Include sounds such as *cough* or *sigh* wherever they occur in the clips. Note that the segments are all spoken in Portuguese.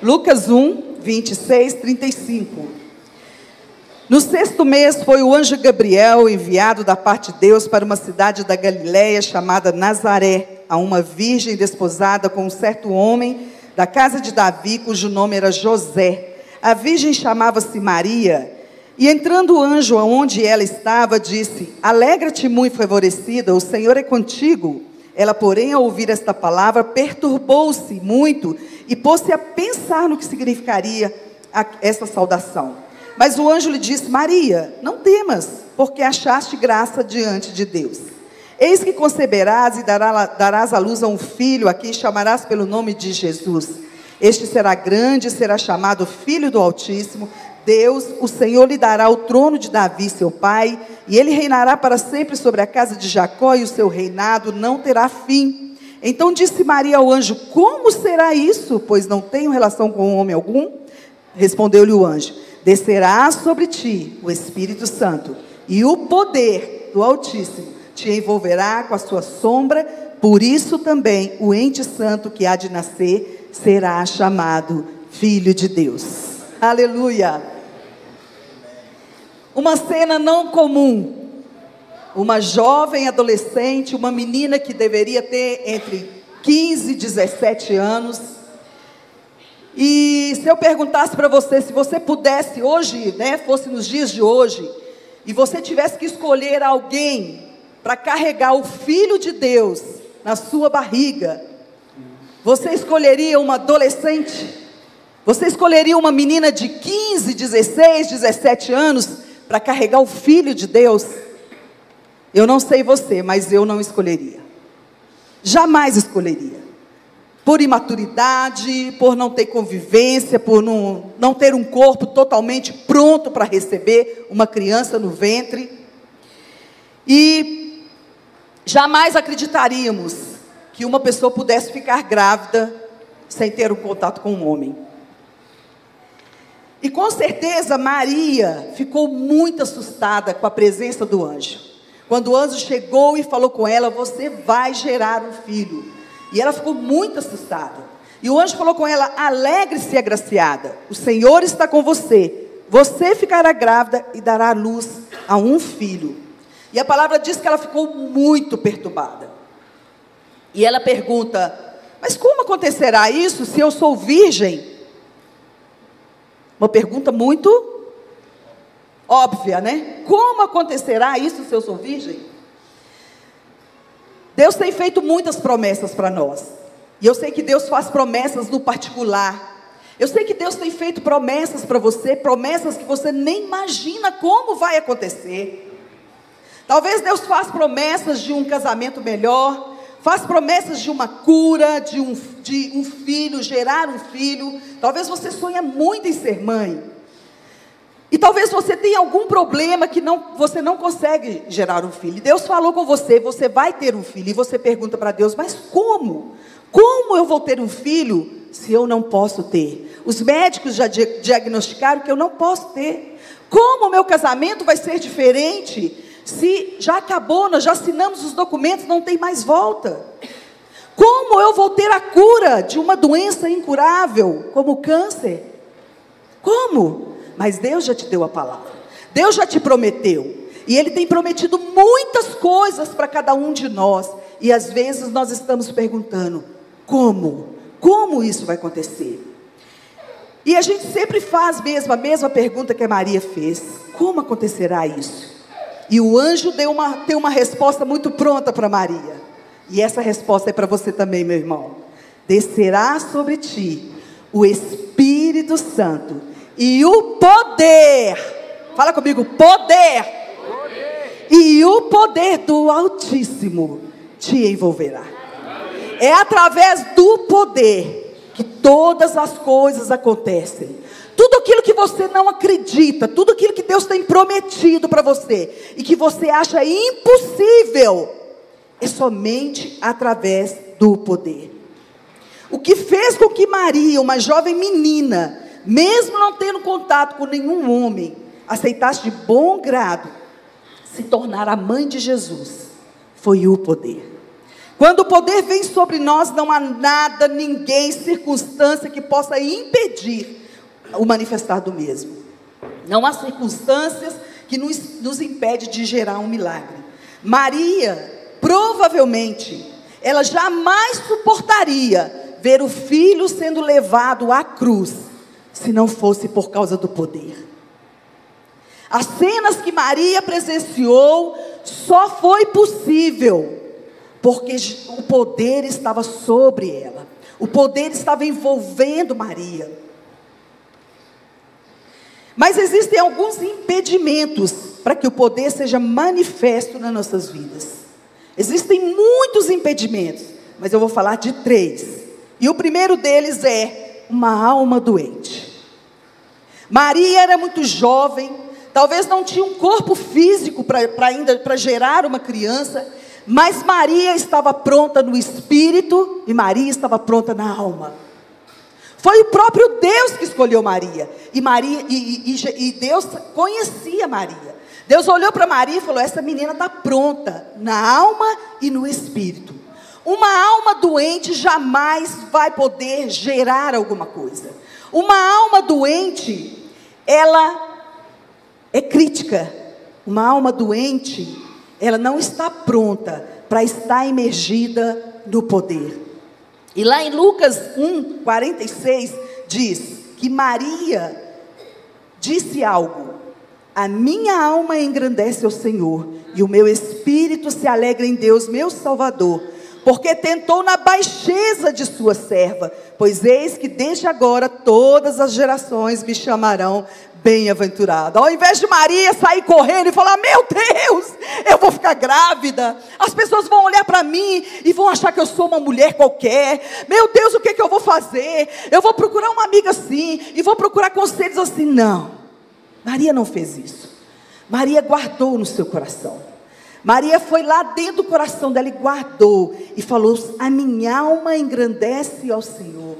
Lucas 1, 26, 35. No sexto mês foi o anjo Gabriel enviado da parte de Deus para uma cidade da Galiléia chamada Nazaré, a uma virgem desposada com um certo homem da casa de Davi, cujo nome era José. A virgem chamava-se Maria. E entrando o anjo aonde ela estava, disse: Alegra-te, muito favorecida, o Senhor é contigo. Ela, porém, ao ouvir esta palavra, perturbou-se muito e pôs-se a pensar no que significaria essa saudação. Mas o anjo lhe disse: Maria, não temas, porque achaste graça diante de Deus. Eis que conceberás e darás à luz a um filho, a quem chamarás pelo nome de Jesus. Este será grande, será chamado Filho do Altíssimo. Deus, o Senhor, lhe dará o trono de Davi, seu pai, e ele reinará para sempre sobre a casa de Jacó, e o seu reinado não terá fim. Então disse Maria ao anjo: Como será isso? Pois não tenho relação com homem algum. Respondeu-lhe o anjo: Descerá sobre ti o Espírito Santo, e o poder do Altíssimo te envolverá com a sua sombra. Por isso também o ente santo que há de nascer será chamado Filho de Deus. Aleluia! Uma cena não comum. Uma jovem adolescente, uma menina que deveria ter entre 15 e 17 anos. E se eu perguntasse para você, se você pudesse hoje, né, fosse nos dias de hoje, e você tivesse que escolher alguém para carregar o filho de Deus na sua barriga, você escolheria uma adolescente? Você escolheria uma menina de 15, 16, 17 anos para carregar o filho de Deus, eu não sei você, mas eu não escolheria. Jamais escolheria. Por imaturidade, por não ter convivência, por não, não ter um corpo totalmente pronto para receber uma criança no ventre. E jamais acreditaríamos que uma pessoa pudesse ficar grávida sem ter um contato com um homem. E com certeza Maria ficou muito assustada com a presença do anjo. Quando o anjo chegou e falou com ela: Você vai gerar um filho. E ela ficou muito assustada. E o anjo falou com ela: Alegre-se, agraciada, o Senhor está com você. Você ficará grávida e dará luz a um filho. E a palavra diz que ela ficou muito perturbada. E ela pergunta: Mas como acontecerá isso se eu sou virgem? Uma pergunta muito óbvia, né? Como acontecerá isso se eu sou virgem? Deus tem feito muitas promessas para nós. E eu sei que Deus faz promessas no particular. Eu sei que Deus tem feito promessas para você, promessas que você nem imagina como vai acontecer. Talvez Deus faça promessas de um casamento melhor, faz promessas de uma cura, de um, de um filho, gerar um filho. Talvez você sonha muito em ser mãe. E talvez você tenha algum problema que não, você não consegue gerar um filho. Deus falou com você, você vai ter um filho. E você pergunta para Deus, mas como? Como eu vou ter um filho se eu não posso ter? Os médicos já diagnosticaram que eu não posso ter. Como o meu casamento vai ser diferente se já acabou, nós já assinamos os documentos, não tem mais volta. Como eu vou ter a cura de uma doença incurável, como o câncer? Como? Mas Deus já te deu a palavra. Deus já te prometeu. E Ele tem prometido muitas coisas para cada um de nós. E às vezes nós estamos perguntando: como? Como isso vai acontecer? E a gente sempre faz mesmo a mesma pergunta que a Maria fez: como acontecerá isso? E o anjo deu uma, tem uma resposta muito pronta para Maria. E essa resposta é para você também, meu irmão. Descerá sobre ti o Espírito Santo e o poder. Fala comigo, poder. poder. E o poder do Altíssimo te envolverá. É através do poder que todas as coisas acontecem. Tudo aquilo que você não acredita, tudo aquilo que Deus tem prometido para você e que você acha impossível, é somente através do poder. O que fez com que Maria, uma jovem menina, mesmo não tendo contato com nenhum homem, aceitasse de bom grado se tornar a mãe de Jesus, foi o poder. Quando o poder vem sobre nós, não há nada, ninguém, circunstância que possa impedir o manifestar do mesmo. Não há circunstâncias que nos, nos impede de gerar um milagre. Maria, provavelmente, ela jamais suportaria ver o filho sendo levado à cruz, se não fosse por causa do poder. As cenas que Maria presenciou só foi possível porque o poder estava sobre ela. O poder estava envolvendo Maria. Mas existem alguns impedimentos para que o poder seja manifesto nas nossas vidas. Existem muitos impedimentos, mas eu vou falar de três. E o primeiro deles é uma alma doente. Maria era muito jovem, talvez não tinha um corpo físico para ainda para gerar uma criança, mas Maria estava pronta no espírito e Maria estava pronta na alma. Foi o próprio Deus que escolheu Maria. E Maria e, e, e Deus conhecia Maria. Deus olhou para Maria e falou: essa menina está pronta na alma e no espírito. Uma alma doente jamais vai poder gerar alguma coisa. Uma alma doente, ela é crítica. Uma alma doente, ela não está pronta para estar imergida no poder. E lá em Lucas 1, 46, diz que Maria disse algo: A minha alma engrandece ao Senhor, e o meu espírito se alegra em Deus, meu Salvador, porque tentou na baixeza de sua serva, pois eis que desde agora todas as gerações me chamarão bem-aventurada. Ao invés de Maria sair correndo e falar: Meu Deus, eu vou ficar grávida. As pessoas vão olhar para mim e vão achar que eu sou uma mulher qualquer. Meu Deus, o que, que eu vou fazer? Eu vou procurar uma amiga assim e vou procurar conselhos assim. Não, Maria não fez isso. Maria guardou no seu coração. Maria foi lá dentro do coração dela e guardou e falou: A minha alma engrandece ao Senhor.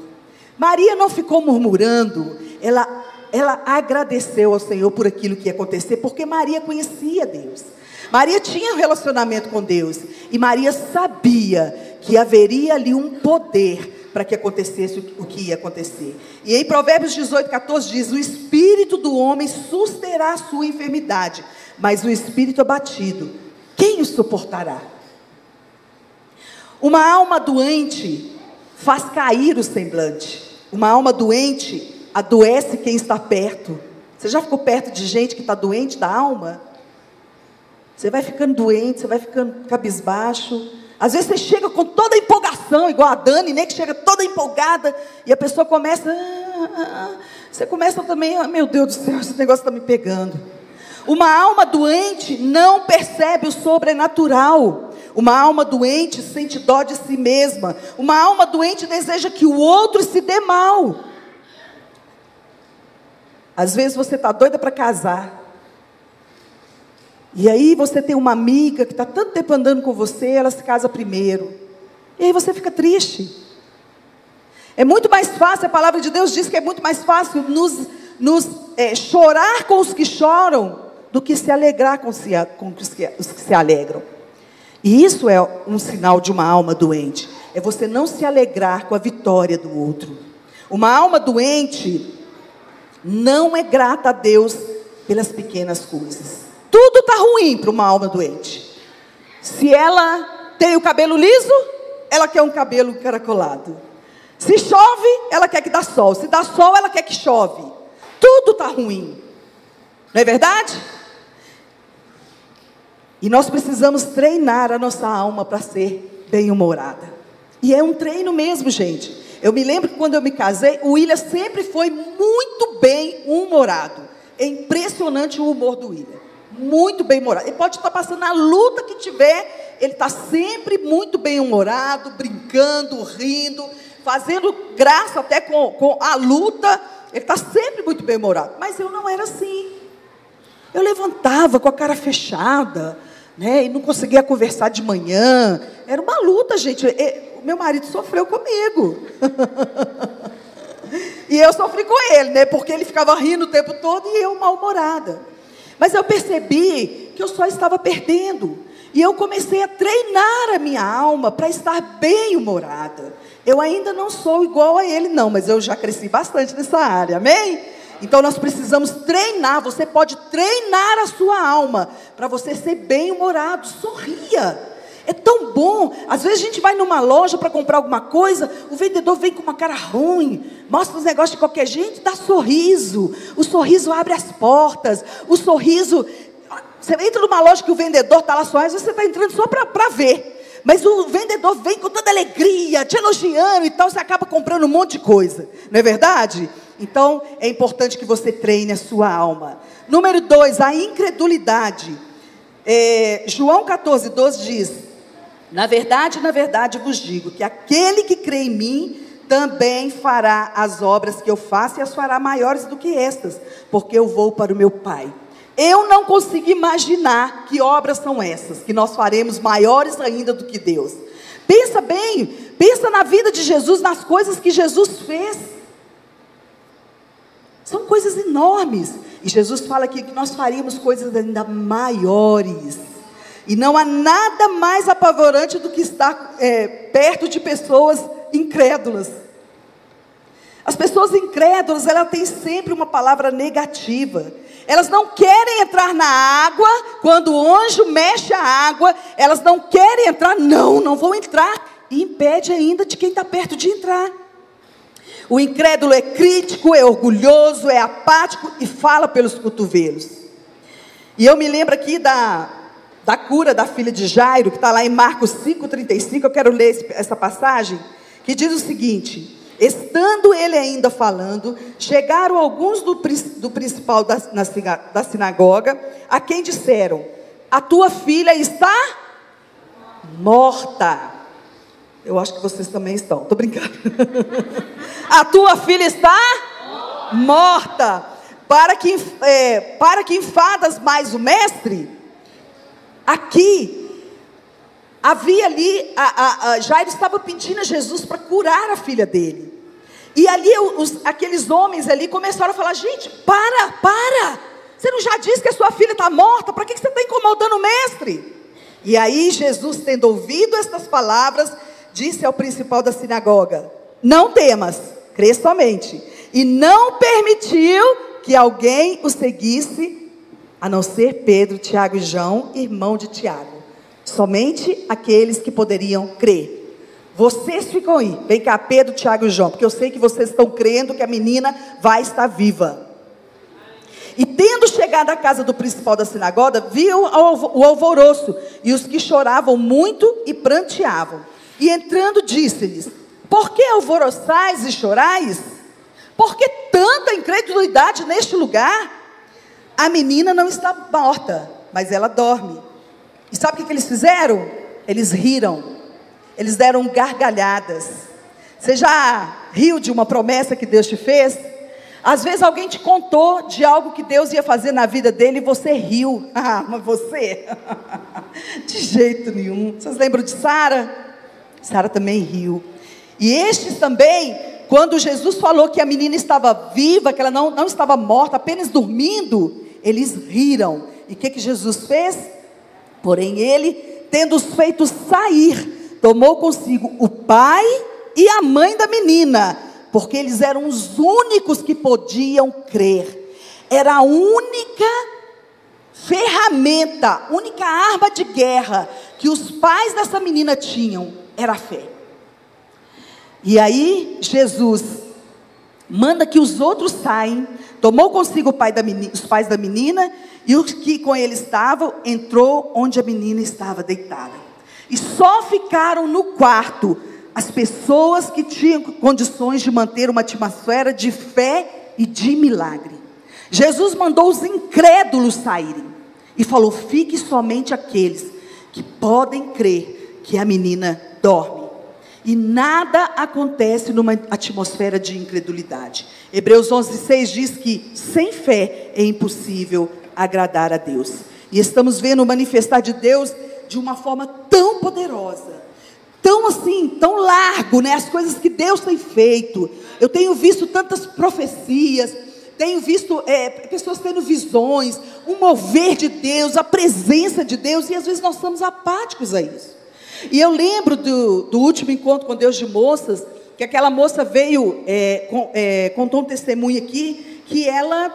Maria não ficou murmurando, ela ela agradeceu ao Senhor por aquilo que ia acontecer, porque Maria conhecia Deus. Maria tinha um relacionamento com Deus. E Maria sabia que haveria ali um poder para que acontecesse o que ia acontecer. E em Provérbios 18, 14 diz: O espírito do homem susterá a sua enfermidade, mas o espírito abatido, quem o suportará? Uma alma doente faz cair o semblante. Uma alma doente adoece quem está perto. Você já ficou perto de gente que está doente da alma? Você vai ficando doente, você vai ficando cabisbaixo. Às vezes você chega com toda a empolgação, igual a Dani, né, que chega toda empolgada, e a pessoa começa. Ah, ah, ah. você começa também, ah, meu Deus do céu, esse negócio está me pegando. Uma alma doente não percebe o sobrenatural. Uma alma doente sente dó de si mesma. Uma alma doente deseja que o outro se dê mal. Às vezes você está doida para casar. E aí você tem uma amiga que está tanto tempo andando com você, ela se casa primeiro. E aí você fica triste. É muito mais fácil, a palavra de Deus diz que é muito mais fácil nos, nos é, chorar com os que choram do que se alegrar com, se, com os, que, se alegram. E isso é um sinal de uma alma doente. É você não se alegrar com a vitória do outro. Uma alma doente não é grata a Deus pelas pequenas coisas. Tudo está ruim para uma alma doente. Se ela tem o cabelo liso, ela quer um cabelo encaracolado. Se chove, ela quer que dá sol. Se dá sol, ela quer que chove. Tudo está ruim. Não é verdade? E nós precisamos treinar a nossa alma para ser bem-humorada. E é um treino mesmo, gente. Eu me lembro que quando eu me casei, o William sempre foi muito bem humorado. É impressionante o humor do William. Muito bem humorado. Ele pode estar passando a luta que tiver, ele está sempre muito bem humorado, brincando, rindo, fazendo graça até com, com a luta. Ele está sempre muito bem humorado. Mas eu não era assim. Eu levantava com a cara fechada, né? E não conseguia conversar de manhã. Era uma luta, gente o meu marido sofreu comigo. *laughs* e eu sofri com ele, né? Porque ele ficava rindo o tempo todo e eu mal-humorada. Mas eu percebi que eu só estava perdendo. E eu comecei a treinar a minha alma para estar bem humorada. Eu ainda não sou igual a ele, não, mas eu já cresci bastante nessa área, amém? Então nós precisamos treinar. Você pode treinar a sua alma para você ser bem humorado. Sorria. É tão bom. Às vezes a gente vai numa loja para comprar alguma coisa, o vendedor vem com uma cara ruim, mostra os negócios de qualquer jeito, dá sorriso. O sorriso abre as portas. O sorriso. Você entra numa loja que o vendedor está lá só, às vezes você está entrando só para ver. Mas o vendedor vem com toda alegria, te elogiando e tal, você acaba comprando um monte de coisa. Não é verdade? Então, é importante que você treine a sua alma. Número dois, a incredulidade. É, João 14, 12 diz: Na verdade, na verdade vos digo que aquele que crê em mim também fará as obras que eu faço e as fará maiores do que estas, porque eu vou para o meu Pai. Eu não consigo imaginar que obras são essas, que nós faremos maiores ainda do que Deus. Pensa bem, pensa na vida de Jesus, nas coisas que Jesus fez. São coisas enormes. E Jesus fala aqui que nós faríamos coisas ainda maiores. E não há nada mais apavorante do que estar é, perto de pessoas incrédulas. As pessoas incrédulas, ela tem sempre uma palavra negativa. Elas não querem entrar na água, quando o anjo mexe a água, elas não querem entrar, não, não vão entrar. E impede ainda de quem está perto de entrar. O incrédulo é crítico, é orgulhoso, é apático e fala pelos cotovelos. E eu me lembro aqui da, da cura da filha de Jairo, que está lá em Marcos 5,35. Eu quero ler essa passagem, que diz o seguinte: Estando ele ainda falando, chegaram alguns do, do principal da, na, da sinagoga, a quem disseram: A tua filha está morta. Eu acho que vocês também estão, estou brincando. *laughs* a tua filha está morta. Para que, é, para que enfadas mais o mestre? Aqui havia ali, a, a, a Jairo estava pedindo a Jesus para curar a filha dele. E ali os, aqueles homens ali começaram a falar: gente, para, para! Você não já disse que a sua filha está morta? Para que, que você está incomodando o mestre? E aí Jesus, tendo ouvido estas palavras, disse ao principal da sinagoga: Não temas, crê somente. E não permitiu que alguém o seguisse, a não ser Pedro, Tiago e João, irmão de Tiago. Somente aqueles que poderiam crer. Vocês ficam aí, vem cá, Pedro, Tiago e João, porque eu sei que vocês estão crendo que a menina vai estar viva. E tendo chegado à casa do principal da sinagoga, viu o alvoroço e os que choravam muito e pranteavam. E entrando, disse-lhes: Por que alvoroçais e chorais? Por que tanta incredulidade neste lugar? A menina não está morta, mas ela dorme. E sabe o que, eles fizeram? Eles riram, eles deram gargalhadas. Você já riu de uma promessa que Deus te fez? Às vezes alguém te contou de algo que Deus ia fazer na vida dele e você riu. *laughs* Ah, mas você? *laughs* de jeito nenhum. Vocês lembram de Sara? Sara também riu. E estes também, quando Jesus falou que a menina estava viva, que ela não, não estava morta, apenas dormindo, eles riram. E o que, que Jesus fez? Porém, ele, tendo os feito sair, tomou consigo o pai e a mãe da menina, porque eles eram os únicos que podiam crer. Era a única ferramenta, única arma de guerra que os pais dessa menina tinham, era a fé. E aí, Jesus manda que os outros saem, tomou consigo pai menina, os pais da menina e os que com ele estavam, entrou onde a menina estava deitada. E só ficaram no quarto as pessoas que tinham condições de manter uma atmosfera de fé e de milagre. Jesus mandou os incrédulos saírem e falou: fique somente aqueles que podem crer que a menina dorme. E nada acontece numa atmosfera de incredulidade. Hebreus 11:6 diz que sem fé é impossível agradar a Deus. E estamos vendo o manifestar de Deus de uma forma tão poderosa, tão assim, tão largo, né? As coisas que Deus tem feito. Eu tenho visto tantas profecias, tenho visto é, pessoas tendo visões, um mover de Deus, a presença de Deus, e às vezes nós estamos apáticos a isso. E eu lembro do, do último encontro com Deus de moças, que aquela moça veio, é, com, é, contou um testemunho aqui, que ela,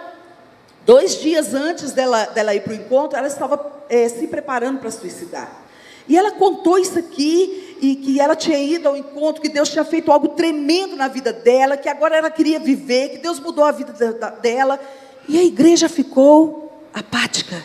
dois dias antes dela, dela ir para o encontro, ela estava é, se preparando para suicidar. E ela contou isso aqui, e que ela tinha ido ao encontro, que Deus tinha feito algo tremendo na vida dela, que agora ela queria viver, que Deus mudou a vida dela. E a igreja ficou apática,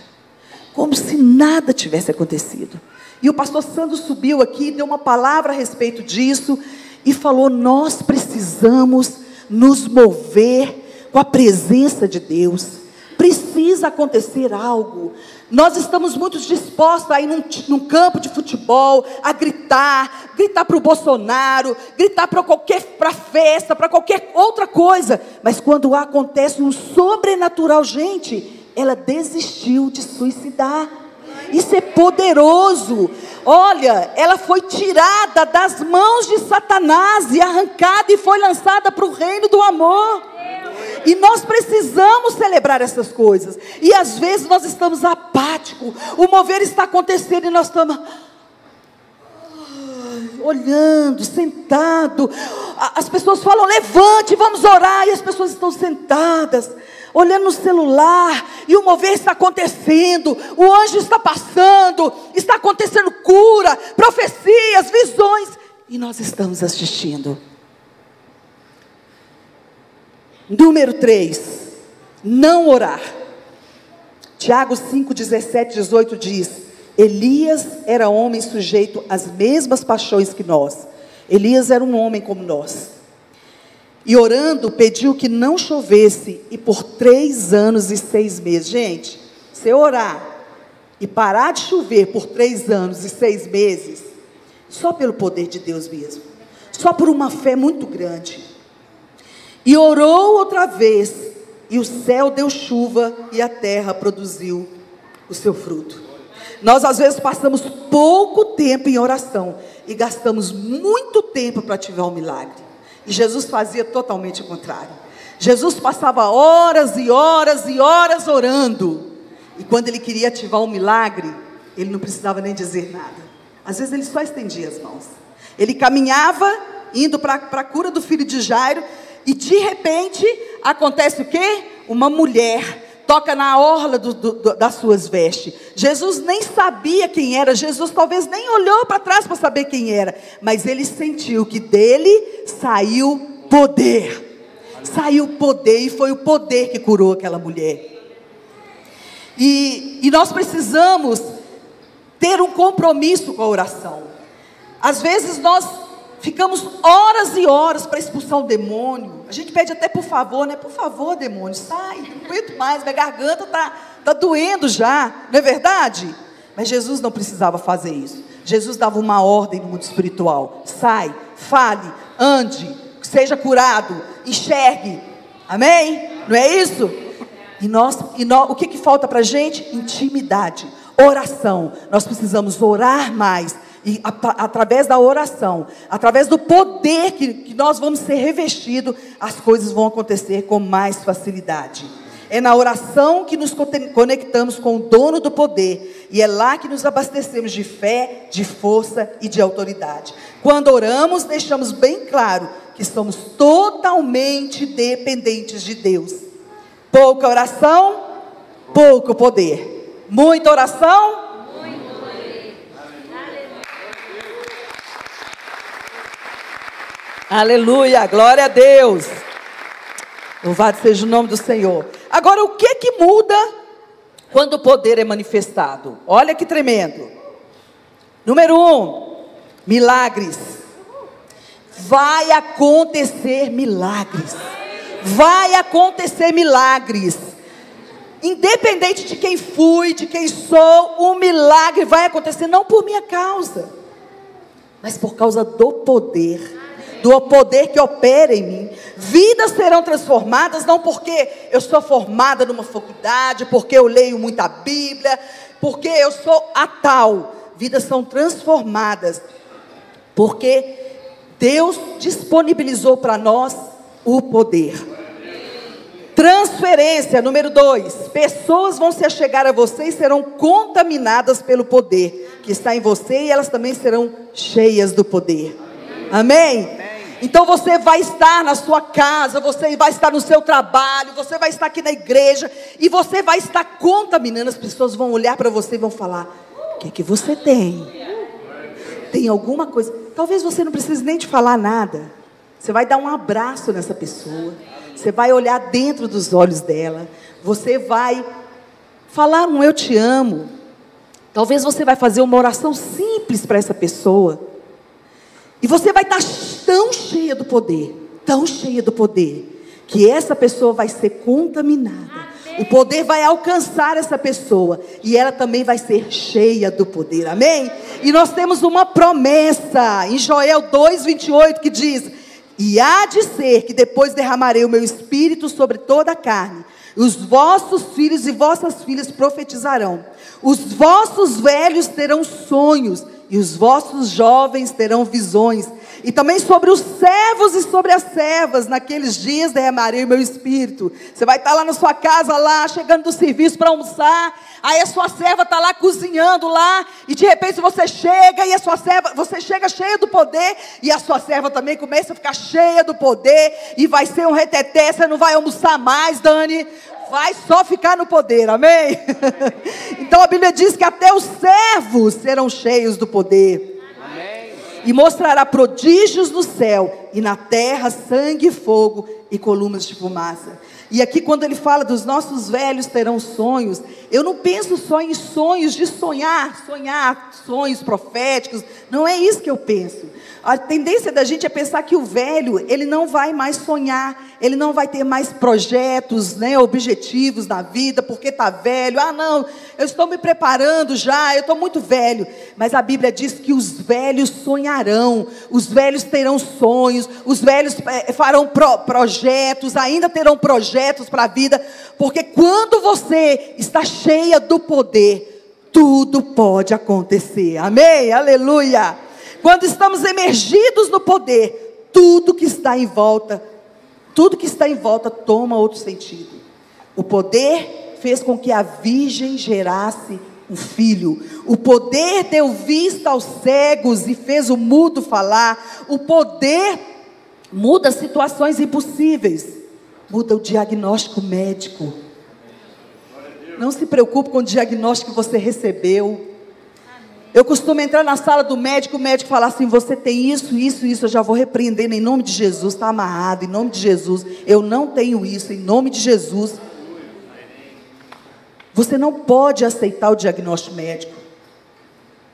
como se nada tivesse acontecido. E o pastor Sandro subiu aqui, deu uma palavra a respeito disso e falou: Nós precisamos nos mover com a presença de Deus. Precisa acontecer algo. Nós estamos muito dispostos a ir num, num campo de futebol, a gritar, gritar para o Bolsonaro, gritar para qualquer para festa, para qualquer outra coisa. Mas quando acontece um sobrenatural, gente, ela desistiu de suicidar. Isso é poderoso. Olha, ela foi tirada das mãos de Satanás e arrancada e foi lançada para o reino do amor. E nós precisamos celebrar essas coisas. E às vezes nós estamos apáticos. O mover está acontecendo e nós estamos olhando, sentado. As pessoas falam: levante, vamos orar. E as pessoas estão sentadas, olhando no celular. E o mover está acontecendo. O anjo está passando. Está acontecendo cura, profecias, visões. E nós estamos assistindo. Número 3, não orar. Tiago 5, 17, 18 diz: Elias era homem sujeito às mesmas paixões que nós. Elias era um homem como nós. E orando, pediu que não chovesse, e por três anos e seis meses. Gente, se orar e parar de chover por três anos e seis meses, só pelo poder de Deus mesmo, só por uma fé muito grande. E orou outra vez, e o céu deu chuva, e a terra produziu o seu fruto. Nós às vezes passamos pouco tempo em oração e gastamos muito tempo para ativar um milagre. E Jesus fazia totalmente o contrário. Jesus passava horas e horas e horas orando. E quando ele queria ativar um milagre, ele não precisava nem dizer nada. Às vezes ele só estendia as mãos. Ele caminhava, indo para a cura do filho de Jairo, e de repente, acontece o quê? Uma mulher toca na orla do, do, das suas vestes. Jesus nem sabia quem era, Jesus talvez nem olhou para trás para saber quem era, mas ele sentiu que dele saiu poder. Saiu poder e foi o poder que curou aquela mulher. E, e nós precisamos ter um compromisso com a oração. Às vezes nós Ficamos horas e horas para expulsar o demônio. A gente pede até por favor, né? Por favor, demônio, sai, não aguento mais, minha garganta está tá doendo já, não é verdade? Mas Jesus não precisava fazer isso. Jesus dava uma ordem no mundo espiritual: sai, fale, ande, seja curado, enxergue. Amém? Não é isso? E nós, e nós o que, que falta para a gente? Intimidade, oração. Nós precisamos orar mais e a, através da oração, através do poder que, que nós vamos ser revestidos, as coisas vão acontecer com mais facilidade. É na oração que nos conectamos com o dono do poder. E é lá que nos abastecemos de fé, de força e de autoridade. Quando oramos, deixamos bem claro que somos totalmente dependentes de Deus. Pouca oração, pouco poder. Muita oração, Aleluia, glória a Deus. Louvado seja o nome do Senhor. Agora, o que que muda quando o poder é manifestado? Olha que tremendo. Número um, milagres. Vai acontecer milagres. Vai acontecer milagres. Independente de quem fui, de quem sou, um milagre vai acontecer, não por minha causa, mas por causa do poder do poder que opera em mim. Vidas serão transformadas, não porque eu sou formada numa faculdade, porque eu leio muita Bíblia, porque eu sou a tal. Vidas são transformadas, porque Deus disponibilizou para nós o poder. transferência, número dois. Pessoas vão se achegar a você e serão contaminadas pelo poder que está em você e elas também serão cheias do poder. Amém? Amém? Então você vai estar na sua casa, você vai estar no seu trabalho, você vai estar aqui na igreja e você vai estar contaminando. As pessoas vão olhar para você e vão falar: O que, que você tem? Tem alguma coisa? Talvez você não precise nem de falar nada. Você vai dar um abraço nessa pessoa. Você vai olhar dentro dos olhos dela. Você vai falar um eu te amo. Talvez você vai fazer uma oração simples para essa pessoa. E você vai estar tão cheia do poder, tão cheia do poder, que essa pessoa vai ser contaminada. O poder vai alcançar essa pessoa e ela também vai ser cheia do poder. Amém? E nós temos uma promessa em Joel 2:28 que diz: "E há de ser que depois derramarei o meu espírito sobre toda a carne. Os vossos filhos e vossas filhas profetizarão. Os vossos velhos terão sonhos e os vossos jovens terão visões. E também sobre os servos e sobre as servas, naqueles dias derramarei o meu espírito. Você vai estar lá na sua casa, lá, chegando do serviço para almoçar. Aí a sua serva está lá cozinhando lá. E de repente você chega e a sua serva, você chega cheia do poder. E a sua serva também começa a ficar cheia do poder. E vai ser um reteté, você não vai almoçar mais, Dani vai só ficar no poder, amém? *laughs* então a Bíblia diz que até os servos serão cheios do poder. E mostrará prodígios no céu e na terra sangue fogo e colunas de fumaça. E aqui, quando ele fala dos nossos velhos terão sonhos, eu não penso só em sonhos de sonhar, sonhar sonhos proféticos. Não é isso que eu penso. A tendência da gente é pensar que o velho, ele não vai mais sonhar, ele não vai ter mais projetos, né, objetivos na vida, porque está velho. Ah, não, eu estou me preparando já, eu estou muito velho. Mas a Bíblia diz que os velhos sonharão, os velhos terão sonhos, os velhos é, farão pro, projetos, ainda terão projetos para a vida, porque quando você está cheia do poder, tudo pode acontecer. Amém? Aleluia. Quando estamos emergidos no poder, tudo que está em volta, tudo que está em volta toma outro sentido. O poder fez com que a virgem gerasse um filho. O poder deu vista aos cegos e fez o mudo falar. O poder muda situações impossíveis. Muda o diagnóstico médico. Não se preocupe com o diagnóstico que você recebeu. Eu costumo entrar na sala do médico, o médico fala assim: você tem isso, isso, isso, eu já vou repreender em nome de Jesus, está amarrado, em nome de Jesus. Eu não tenho isso, em nome de Jesus. Você não pode aceitar o diagnóstico médico.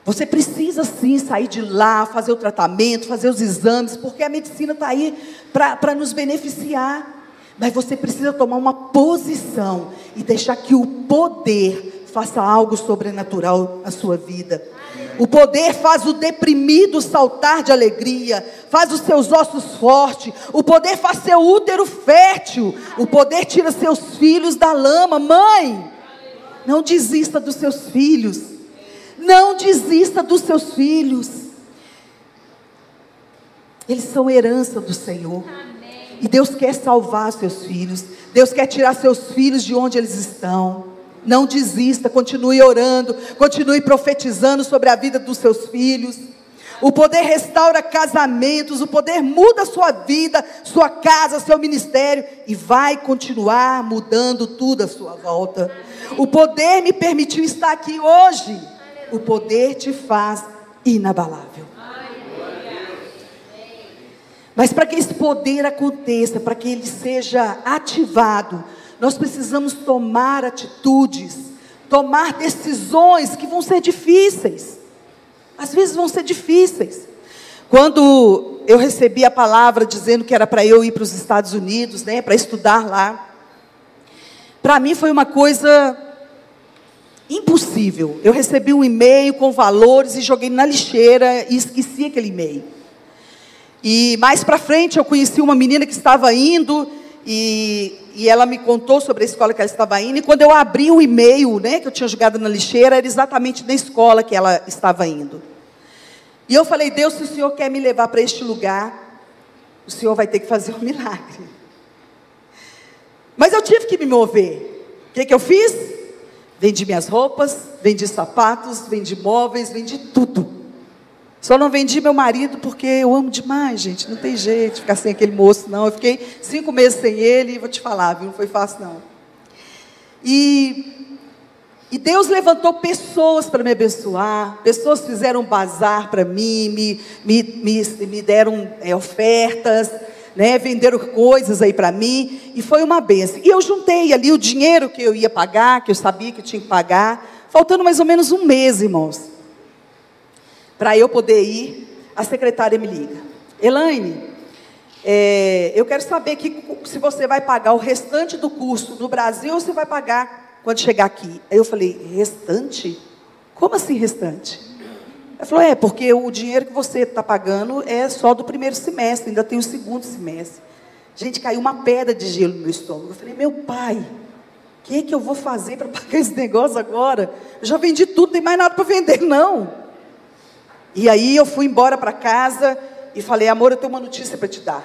Você precisa sim sair de lá, fazer o tratamento, fazer os exames, porque a medicina está aí para nos beneficiar. Mas você precisa tomar uma posição e deixar que o poder faça algo sobrenatural na sua vida. O poder faz o deprimido saltar de alegria, faz os seus ossos fortes. O poder faz seu útero fértil. O poder tira seus filhos da lama. Mãe, não desista dos seus filhos. Não desista dos seus filhos. Eles são herança do Senhor. E Deus quer salvar seus filhos. Deus quer tirar seus filhos de onde eles estão. Não desista, continue orando, continue profetizando sobre a vida dos seus filhos. O poder restaura casamentos, o poder muda sua vida, sua casa, seu ministério e vai continuar mudando tudo à sua volta. O poder me permitiu estar aqui hoje. O poder te faz inabalável. Mas para que esse poder aconteça, para que ele seja ativado, nós precisamos tomar atitudes, tomar decisões que vão ser difíceis. Às vezes vão ser difíceis. Quando eu recebi a palavra dizendo que era para eu ir para os Estados Unidos, né, para estudar lá, para mim foi uma coisa impossível. Eu recebi um e-mail com valores e joguei na lixeira e esqueci aquele e-mail. E mais para frente eu conheci uma menina que estava indo e, e ela me contou sobre a escola que ela estava indo. E quando eu abri o e-mail, né, que eu tinha jogado na lixeira, era exatamente na escola que ela estava indo. E eu falei: Deus, se o Senhor quer me levar para este lugar, o Senhor vai ter que fazer um *laughs* milagre. Mas eu tive que me mover. O que, que eu fiz? Vendi minhas roupas, vendi sapatos, vendi móveis, vendi tudo. Só não vendi meu marido porque eu amo demais, gente. Não tem jeito de ficar sem aquele moço, não. Eu fiquei cinco meses sem ele e vou te falar, viu? Não foi fácil, não. E, e Deus levantou pessoas para me abençoar. Pessoas fizeram um bazar para mim, me, me, me, me deram é, ofertas né, venderam coisas aí para mim, e foi uma benção. E eu juntei ali o dinheiro que eu ia pagar, que eu sabia que eu tinha que pagar, faltando mais ou menos um mês, irmãos, para eu poder ir. A secretária me liga, Elaine, é, eu quero saber que, se você vai pagar o restante do curso no Brasil ou se vai pagar quando chegar aqui. Aí eu falei, restante? Como assim restante? Ela falou: é, porque o dinheiro que você está pagando é só do primeiro semestre, ainda tem o segundo semestre. Gente, caiu uma pedra de gelo no meu estômago. Eu falei: meu pai, o que, que eu vou fazer para *laughs* pagar esse negócio agora? Eu já vendi tudo, não tem mais nada para vender, não. E aí eu fui embora para casa e falei: amor, eu tenho uma notícia para te dar.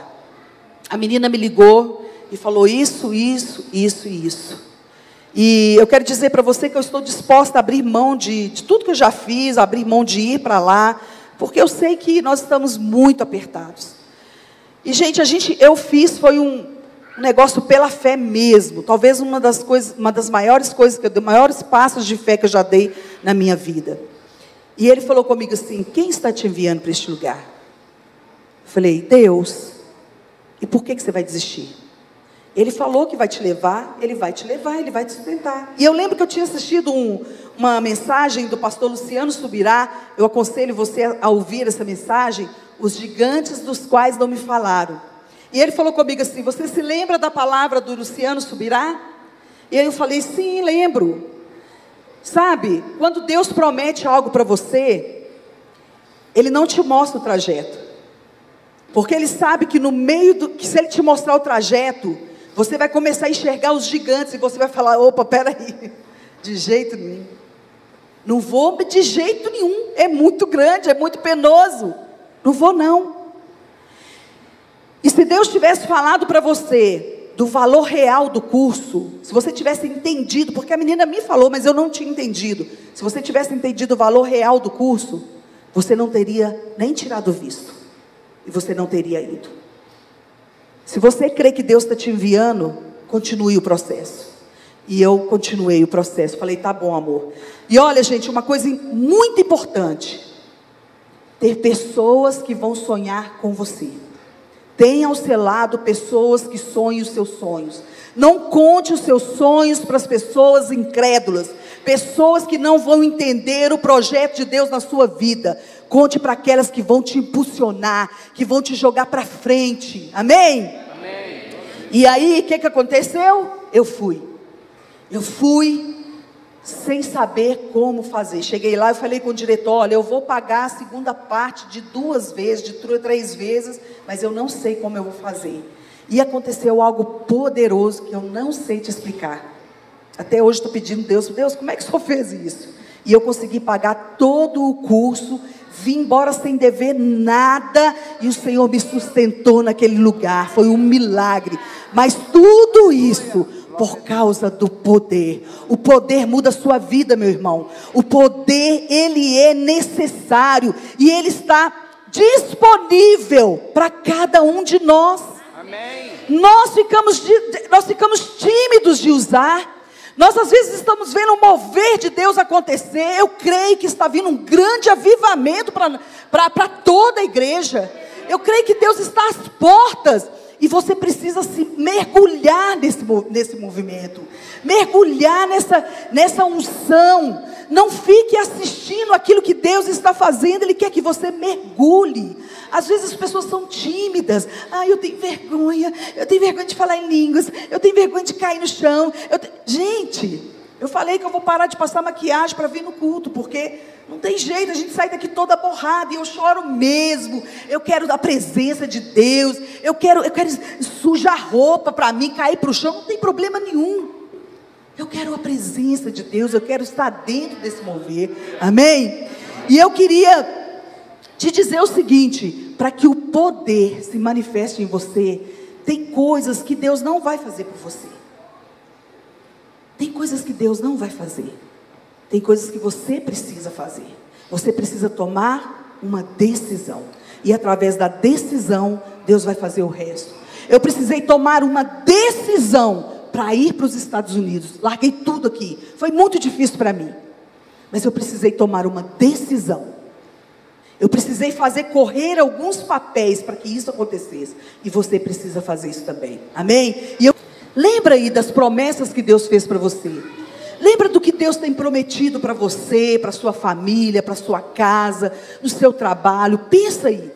A menina me ligou e falou: isso, isso, isso e isso. E eu quero dizer para você que eu estou disposta a abrir mão de, de tudo que eu já fiz, abrir mão de ir para lá, porque eu sei que nós estamos muito apertados. E, gente, a gente, eu fiz foi um negócio pela fé mesmo. Talvez uma das coisas, uma das maiores coisas que eu dei, maiores passos de fé que eu já dei na minha vida. E ele falou comigo assim: quem está te enviando para este lugar? Eu falei, Deus. E por que, que você vai desistir? Ele falou que vai te levar, ele vai te levar, ele vai te sustentar. E eu lembro que eu tinha assistido um, uma mensagem do pastor Luciano Subirá. Eu aconselho você a ouvir essa mensagem, os gigantes dos quais não me falaram. E ele falou comigo assim: Você se lembra da palavra do Luciano Subirá? E eu falei: Sim, lembro. Sabe, quando Deus promete algo para você, Ele não te mostra o trajeto. Porque Ele sabe que no meio do. que se Ele te mostrar o trajeto, você vai começar a enxergar os gigantes e você vai falar: opa, peraí, *laughs* de jeito nenhum. Não vou de jeito nenhum. É muito grande, é muito penoso. Não vou, não. E se Deus tivesse falado para você do valor real do curso, se você tivesse entendido, porque a menina me falou, mas eu não tinha entendido. Se você tivesse entendido o valor real do curso, você não teria nem tirado visto. E você não teria ido. Se você crê que Deus está te enviando, continue o processo. E eu continuei o processo. Falei, tá bom, amor. E olha, gente, uma coisa muito importante: ter pessoas que vão sonhar com você. Tenha ao seu lado pessoas que sonhem os seus sonhos. Não conte os seus sonhos para as pessoas incrédulas, pessoas que não vão entender o projeto de Deus na sua vida. Conte para aquelas que vão te impulsionar, que vão te jogar para frente. Amém? Amém? E aí, o que, que aconteceu? Eu fui. Eu fui sem saber como fazer. Cheguei lá e falei com o diretor: olha, eu vou pagar a segunda parte de duas vezes, de três vezes, mas eu não sei como eu vou fazer. E aconteceu algo poderoso que eu não sei te explicar. Até hoje estou pedindo a Deus, Deus, como é que o senhor fez isso? E eu consegui pagar todo o curso Vim embora sem dever nada e o Senhor me sustentou naquele lugar. Foi um milagre. Mas tudo isso por causa do poder. O poder muda a sua vida, meu irmão. O poder, ele é necessário e ele está disponível para cada um de nós. Amém. Nós ficamos, nós ficamos tímidos de usar. Nós às vezes estamos vendo o mover de Deus acontecer. Eu creio que está vindo um grande avivamento para toda a igreja. Eu creio que Deus está às portas. E você precisa se mergulhar nesse, nesse movimento, mergulhar nessa, nessa unção. Não fique assistindo aquilo que Deus está fazendo, Ele quer que você mergulhe. Às vezes as pessoas são tímidas. Ah, eu tenho vergonha, eu tenho vergonha de falar em línguas, eu tenho vergonha de cair no chão. Te... Gente, eu falei que eu vou parar de passar maquiagem para vir no culto, porque não tem jeito, a gente sai daqui toda borrada e eu choro mesmo. Eu quero a presença de Deus, eu quero, eu quero sujar roupa para mim, cair para o chão, não tem problema nenhum. Eu quero a presença de Deus, eu quero estar dentro desse mover. Amém? E eu queria te dizer o seguinte: para que o poder se manifeste em você, tem coisas que Deus não vai fazer por você. Coisas que Deus não vai fazer. Tem coisas que você precisa fazer. Você precisa tomar uma decisão. E através da decisão, Deus vai fazer o resto. Eu precisei tomar uma decisão para ir para os Estados Unidos. Larguei tudo aqui. Foi muito difícil para mim. Mas eu precisei tomar uma decisão. Eu precisei fazer correr alguns papéis para que isso acontecesse. E você precisa fazer isso também. Amém? E eu lembra aí das promessas que Deus fez para você. Lembra do que Deus tem prometido para você, para sua família, para sua casa, no seu trabalho. Pensa aí.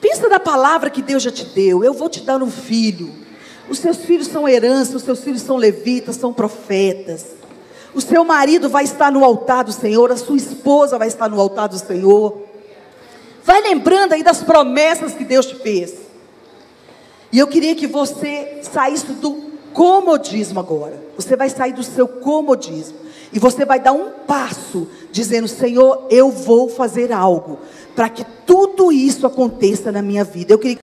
Pensa na palavra que Deus já te deu. Eu vou te dar um filho. Os seus filhos são herança, os seus filhos são levitas, são profetas. O seu marido vai estar no altar do Senhor, a sua esposa vai estar no altar do Senhor. Vai lembrando aí das promessas que Deus te fez. E eu queria que você saísse do comodismo agora. Você vai sair do seu comodismo. E você vai dar um passo, dizendo: Senhor, eu vou fazer algo para que tudo isso aconteça na minha vida. Eu queria